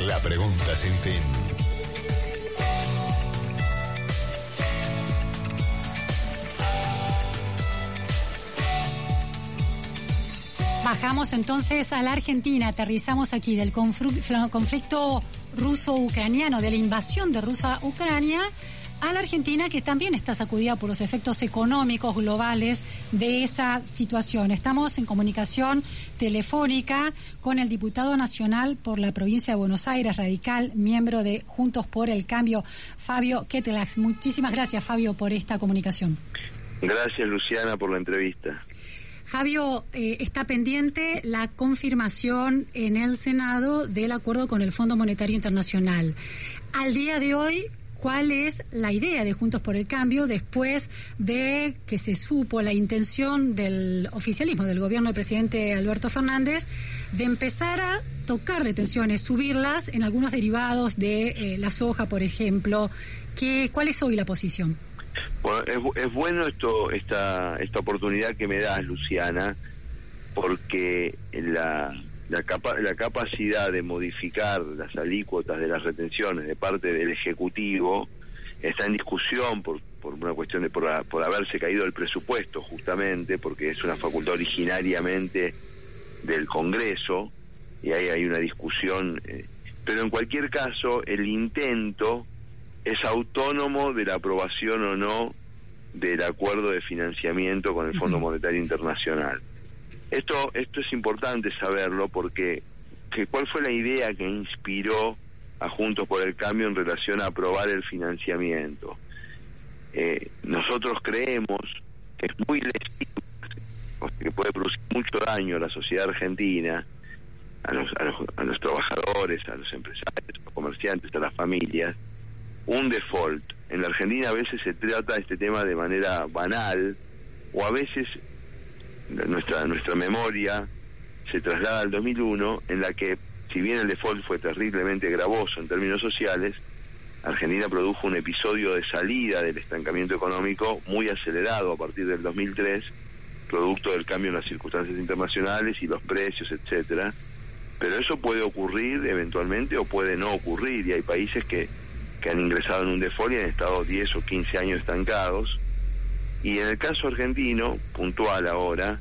La pregunta sin fin. Bajamos entonces a la Argentina, aterrizamos aquí del conflicto ruso-ucraniano, de la invasión de Rusia a Ucrania, a la Argentina que también está sacudida por los efectos económicos globales de esa situación. Estamos en comunicación telefónica con el diputado nacional por la provincia de Buenos Aires, radical, miembro de Juntos por el Cambio, Fabio Ketelax. Muchísimas gracias, Fabio, por esta comunicación. Gracias, Luciana, por la entrevista. Fabio, eh, está pendiente la confirmación en el Senado del acuerdo con el Fondo Monetario Internacional. Al día de hoy, ¿cuál es la idea de Juntos por el Cambio después de que se supo la intención del oficialismo, del gobierno del presidente Alberto Fernández, de empezar a tocar retenciones, subirlas en algunos derivados de eh, la soja, por ejemplo? ¿Qué, ¿Cuál es hoy la posición? Bueno, es, bueno esto, esta, esta oportunidad que me das, Luciana, porque la, la, la capacidad de modificar las alícuotas de las retenciones de parte del Ejecutivo está en discusión por, por una cuestión de por, por haberse caído el presupuesto, justamente, porque es una facultad originariamente del Congreso, y ahí hay una discusión. Eh, pero en cualquier caso, el intento es autónomo de la aprobación o no del acuerdo de financiamiento con el Fondo Monetario Internacional. Esto, esto es importante saberlo porque que, ¿cuál fue la idea que inspiró a Juntos por el Cambio en relación a aprobar el financiamiento? Eh, nosotros creemos que es muy lesivo, que puede producir mucho daño a la sociedad argentina, a los, a los, a los trabajadores, a los empresarios, a los comerciantes, a las familias, un default. En la Argentina a veces se trata este tema de manera banal o a veces nuestra nuestra memoria se traslada al 2001 en la que si bien el default fue terriblemente gravoso en términos sociales, Argentina produjo un episodio de salida del estancamiento económico muy acelerado a partir del 2003, producto del cambio en las circunstancias internacionales y los precios, etcétera. Pero eso puede ocurrir eventualmente o puede no ocurrir y hay países que que han ingresado en un default y han estado 10 o 15 años estancados. Y en el caso argentino, puntual ahora,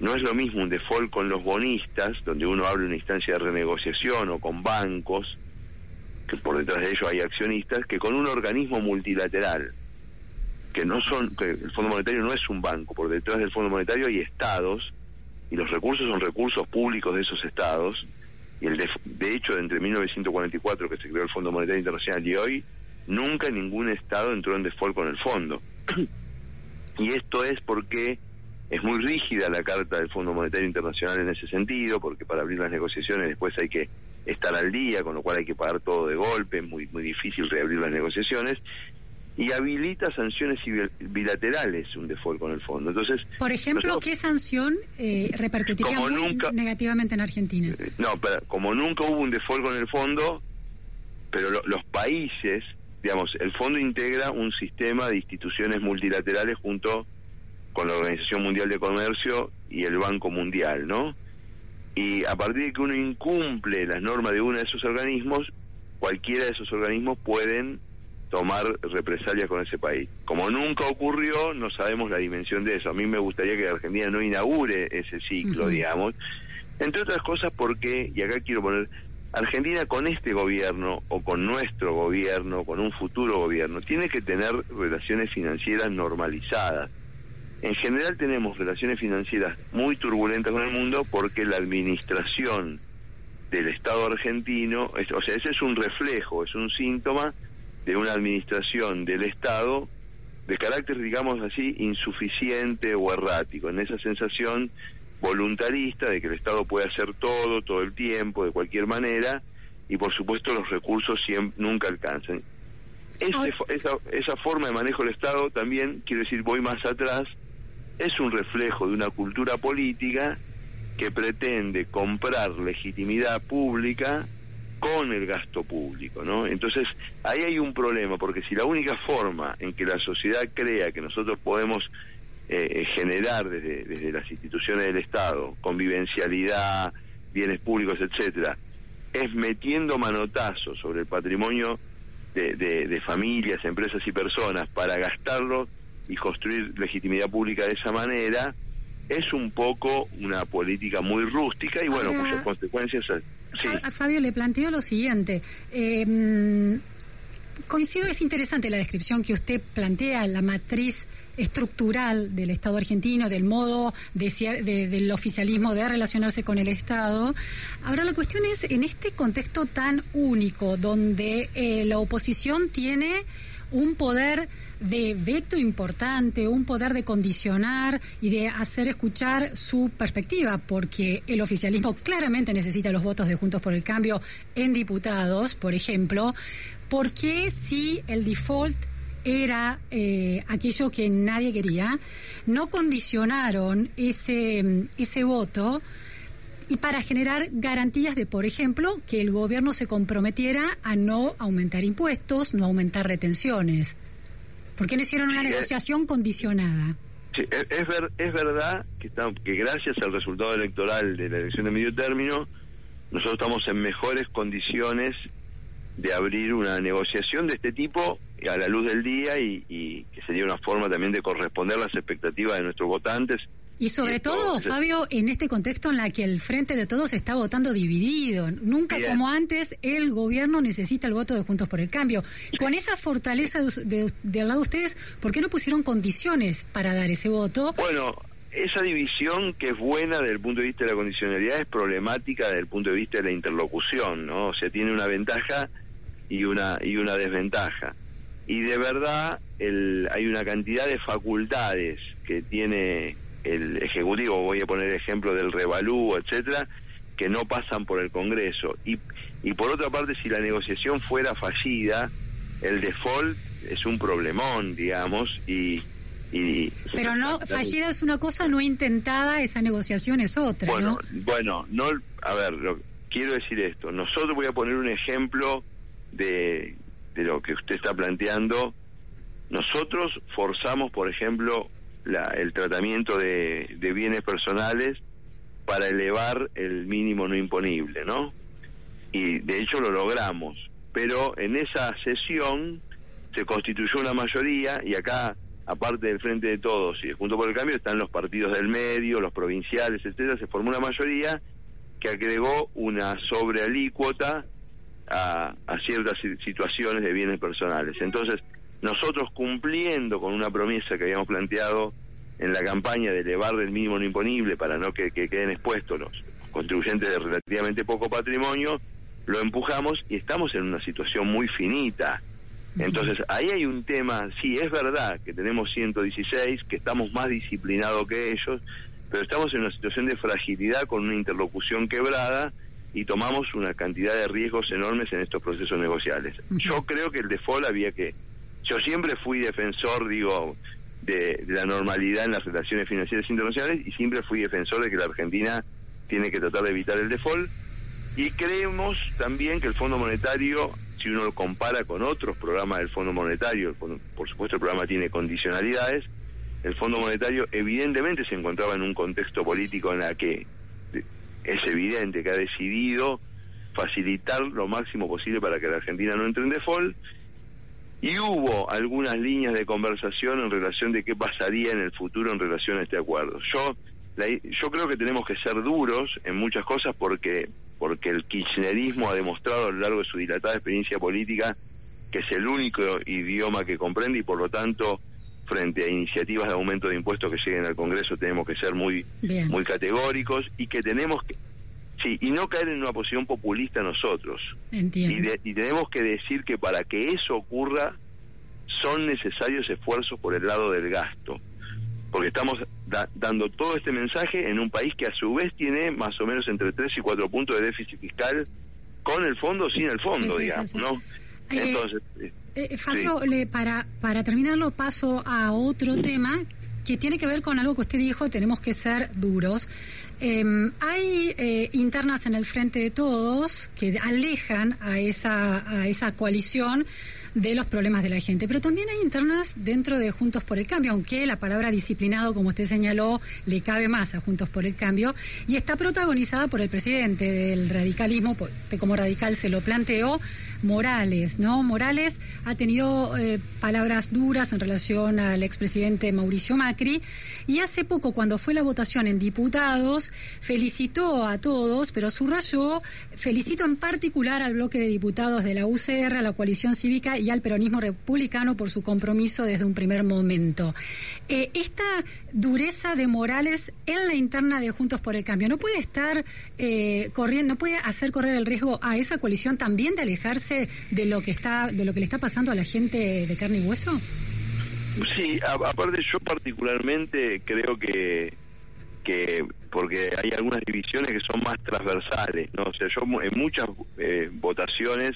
no es lo mismo un default con los bonistas, donde uno abre una instancia de renegociación o con bancos, que por detrás de ellos hay accionistas, que con un organismo multilateral, que no son, que el Fondo Monetario no es un banco, por detrás del Fondo Monetario hay estados, y los recursos son recursos públicos de esos estados, y el de, de hecho, entre 1944 que se creó el Fondo Monetario Internacional y hoy, nunca ningún Estado entró en default con el fondo. y esto es porque es muy rígida la carta del Fondo Monetario Internacional en ese sentido, porque para abrir las negociaciones después hay que estar al día, con lo cual hay que pagar todo de golpe, es muy, muy difícil reabrir las negociaciones, y habilita sanciones bilaterales un default con el fondo. Entonces, por ejemplo, ¿qué sanción eh, repercutiría muy negativamente en Argentina? Eh, no, pero como nunca hubo un default con el fondo, pero los países, digamos, el fondo integra un sistema de instituciones multilaterales junto con la Organización Mundial de Comercio y el Banco Mundial, ¿no? Y a partir de que uno incumple las normas de uno de esos organismos, cualquiera de esos organismos pueden tomar represalias con ese país. Como nunca ocurrió, no sabemos la dimensión de eso. A mí me gustaría que Argentina no inaugure ese ciclo, digamos. Entre otras cosas porque, y acá quiero poner, Argentina con este gobierno o con nuestro gobierno, con un futuro gobierno, tiene que tener relaciones financieras normalizadas. En general tenemos relaciones financieras muy turbulentas con el mundo porque la administración del Estado argentino, o sea, ese es un reflejo, es un síntoma de una administración del Estado de carácter, digamos así, insuficiente o errático, en esa sensación voluntarista de que el Estado puede hacer todo, todo el tiempo, de cualquier manera, y por supuesto los recursos siempre, nunca alcanzan. esa, esa forma de manejo del Estado también, quiero decir, voy más atrás, es un reflejo de una cultura política que pretende comprar legitimidad pública con el gasto público, ¿no? Entonces, ahí hay un problema, porque si la única forma en que la sociedad crea que nosotros podemos eh, generar desde, desde las instituciones del Estado, convivencialidad, bienes públicos, etcétera, es metiendo manotazos sobre el patrimonio de, de, familias, empresas y personas para gastarlo y construir legitimidad pública de esa manera, es un poco una política muy rústica y bueno, cuyas consecuencias... Sí. A Fabio le planteo lo siguiente. Eh, coincido, es interesante la descripción que usted plantea, la matriz estructural del Estado argentino, del modo de, del oficialismo de relacionarse con el Estado. Ahora la cuestión es, en este contexto tan único, donde eh, la oposición tiene un poder de veto importante, un poder de condicionar y de hacer escuchar su perspectiva, porque el oficialismo claramente necesita los votos de Juntos por el Cambio en diputados, por ejemplo, ¿por qué si el default era eh, aquello que nadie quería, no condicionaron ese, ese voto y para generar garantías de, por ejemplo, que el gobierno se comprometiera a no aumentar impuestos, no aumentar retenciones. ¿Por qué no hicieron una negociación condicionada? Sí, es, es verdad que, que gracias al resultado electoral de la elección de medio término, nosotros estamos en mejores condiciones de abrir una negociación de este tipo a la luz del día y, que sería una forma también de corresponder las expectativas de nuestros votantes. Y sobre todo, Fabio, en este contexto en la que el Frente de Todos está votando dividido. Nunca como antes el gobierno necesita el voto de Juntos por el Cambio. Con esa fortaleza de, al lado de ustedes, ¿por qué no pusieron condiciones para dar ese voto? Bueno, esa división que es buena desde el punto de vista de la condicionalidad es problemática desde el punto de vista de la interlocución, ¿no? O sea, tiene una ventaja y una y una desventaja y de verdad el, hay una cantidad de facultades que tiene el ejecutivo voy a poner ejemplo del revalúo etcétera que no pasan por el Congreso. Y y por otra parte si la negociación fuera fallida el default es un problemón digamos y pero no fallida es una cosa no intentada esa negociación es otra bueno bueno no a ver quiero decir esto. Nosotros voy a poner un ejemplo de, de lo que usted está planteando, nosotros forzamos, por ejemplo, la, el tratamiento de, bienes personales para elevar el mínimo no imponible, ¿no? Y de hecho lo logramos, pero en esa sesión se constituyó una mayoría y acá, aparte del Frente de Todos y Junto por el Cambio, están los partidos del medio, los provinciales, etcétera, se formó una mayoría que agregó una sobrealícuota a, ciertas situaciones de bienes personales. Entonces, nosotros cumpliendo con una promesa que habíamos planteado en la campaña de elevar el mínimo no imponible para no que, queden expuestos los contribuyentes de relativamente poco patrimonio, lo empujamos y estamos en una situación muy finita. Entonces, ahí hay un tema, sí, es verdad que tenemos 116, que estamos más disciplinados que ellos, pero estamos en una situación de fragilidad con una interlocución quebrada y tomamos una cantidad de riesgos enormes en estos procesos negociales. Yo creo que el default había que... Yo siempre fui defensor, digo, de, la normalidad en las relaciones financieras internacionales y siempre fui defensor de que la Argentina tiene que tratar de evitar el default. Y creemos también que el Fondo Monetario, si uno lo compara con otros programas del Fondo Monetario, por supuesto el programa tiene condicionalidades, el Fondo Monetario evidentemente se encontraba en un contexto político en la que es evidente que ha decidido facilitar lo máximo posible para que la Argentina no entre en default y hubo algunas líneas de conversación en relación de qué pasaría en el futuro en relación a este acuerdo. Yo yo creo que tenemos que ser duros en muchas cosas porque porque el kirchnerismo ha demostrado a lo largo de su dilatada experiencia política que es el único idioma que comprende y por lo tanto frente a iniciativas de aumento de impuestos que lleguen al Congreso tenemos que ser muy muy categóricos y que tenemos que sí y no caer en una posición populista nosotros. Y, y, tenemos que decir que para que eso ocurra son necesarios esfuerzos por el lado del gasto. Porque estamos dando todo este mensaje en un país que a su vez tiene más o menos entre 3 y 4 puntos de déficit fiscal con el fondo sin el fondo digamos no eh, entonces eh, Fabio, le, para, para terminarlo paso a otro tema que tiene que ver con algo que usted dijo, tenemos que ser duros. Em, hay eh, internas en el frente de todos que alejan a esa, a esa coalición de los problemas de la gente. Pero también hay internas dentro de Juntos por el Cambio, aunque la palabra disciplinado, como usted señaló, le cabe más a Juntos por el Cambio, y está protagonizada por el presidente del radicalismo, como radical se lo planteó, Morales, ¿no? Morales ha tenido eh, palabras duras en relación al expresidente Mauricio Macri y hace poco, cuando fue la votación en diputados, felicitó a todos, pero subrayó, felicito en particular al bloque de diputados de la UCR, a la coalición cívica y al peronismo republicano por su compromiso desde un primer momento. Eh, esta dureza de Morales en la interna de Juntos por el Cambio no puede estar eh, corriendo, no puede hacer correr el riesgo a esa coalición también de alejarse de lo que está, de lo que le está pasando a la gente de carne y hueso? Sí, aparte yo particularmente creo que que porque hay algunas divisiones que son más transversales, ¿no? O sea, yo en muchas eh, votaciones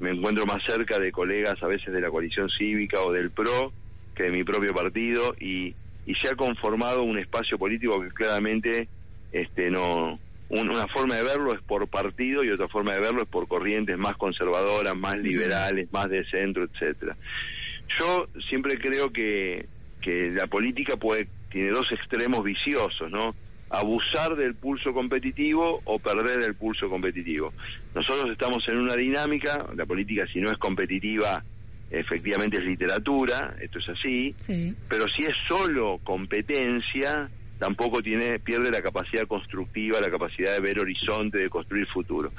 me encuentro más cerca de colegas a veces de la coalición cívica o del PRO que de mi propio partido y, y se ha conformado un espacio político que claramente este no una forma de verlo es por partido y otra forma de verlo es por corrientes más conservadoras, más liberales, más de centro, etcétera. Yo siempre creo que, que la política puede tiene dos extremos viciosos, ¿no? Abusar del pulso competitivo o perder el pulso competitivo. Nosotros estamos en una dinámica, la política si no es competitiva, efectivamente es literatura, esto es así, pero si es solo competencia, tampoco tiene pierde la capacidad constructiva, la capacidad de ver horizonte, de construir futuro.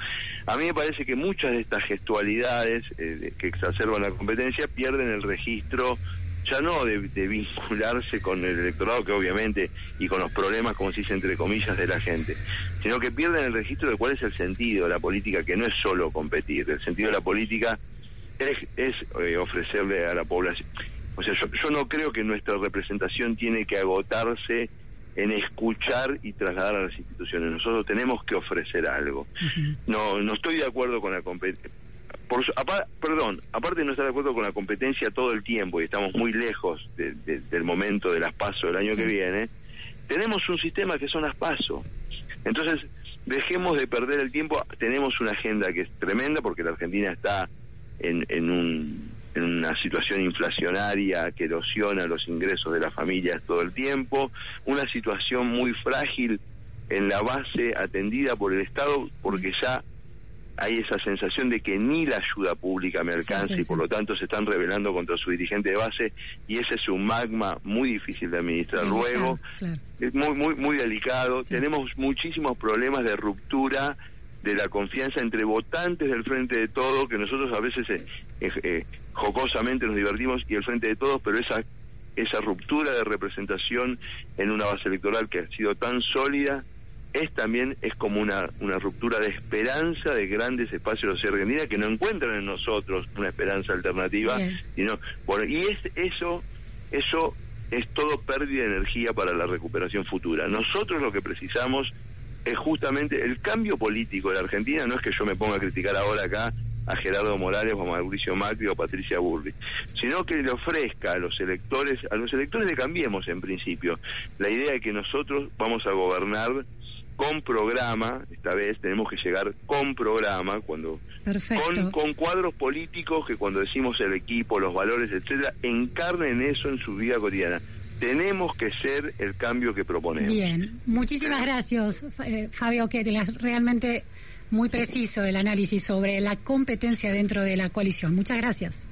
A mí me parece que muchas de estas gestualidades eh, que exacerban la competencia pierden el registro ya no de, vincularse con el electorado, que obviamente, y con los problemas, como se dice entre comillas, de la gente, sino que pierden el registro de cuál es el sentido de la política, que no es solo competir, el sentido de la política es, es eh, ofrecerle a la población. O sea, yo, yo no creo que nuestra representación tiene que agotarse en escuchar y trasladar a las instituciones. Nosotros tenemos que ofrecer algo. No no estoy de acuerdo con la competencia. perdón, aparte de no estar de acuerdo con la competencia todo el tiempo y estamos muy lejos del momento de las PASO del año que viene, tenemos un sistema que son las PASO. Entonces, dejemos de perder el tiempo. Tenemos una agenda que es tremenda porque la Argentina está en, en un en una situación inflacionaria que erosiona los ingresos de las familias todo el tiempo, una situación muy frágil en la base atendida por el Estado porque ya hay esa sensación de que ni la ayuda pública me alcanza y por lo tanto se están rebelando contra su dirigente de base y ese es un magma muy difícil de administrar. Luego, es muy muy muy delicado, tenemos muchísimos problemas de ruptura de la confianza entre votantes del Frente de Todo, que nosotros a veces eh, eh, jocosamente nos divertimos, y el Frente de Todos, pero esa, esa ruptura de representación en una base electoral que ha sido tan sólida, es también es como una, una ruptura de esperanza de grandes espacios de la Argentina que no encuentran en nosotros una esperanza alternativa, sino y es eso eso es todo pérdida de energía para la recuperación futura. Nosotros lo que precisamos es justamente el cambio político de la Argentina, no es que yo me ponga a criticar ahora acá a Gerardo Morales o a Mauricio Macri o a Patricia Burri, sino que le ofrezca a los electores, a los electores de Cambiemos en principio, la idea de que nosotros vamos a gobernar con programa, esta vez tenemos que llegar con programa, cuando con, con, cuadros políticos que cuando decimos el equipo, los valores, etcétera, encarnen eso en su vida cotidiana. Tenemos que ser el cambio que proponemos. Bien, muchísimas gracias, eh, Fabio que Realmente muy preciso el análisis sobre la competencia dentro de la coalición. Muchas gracias.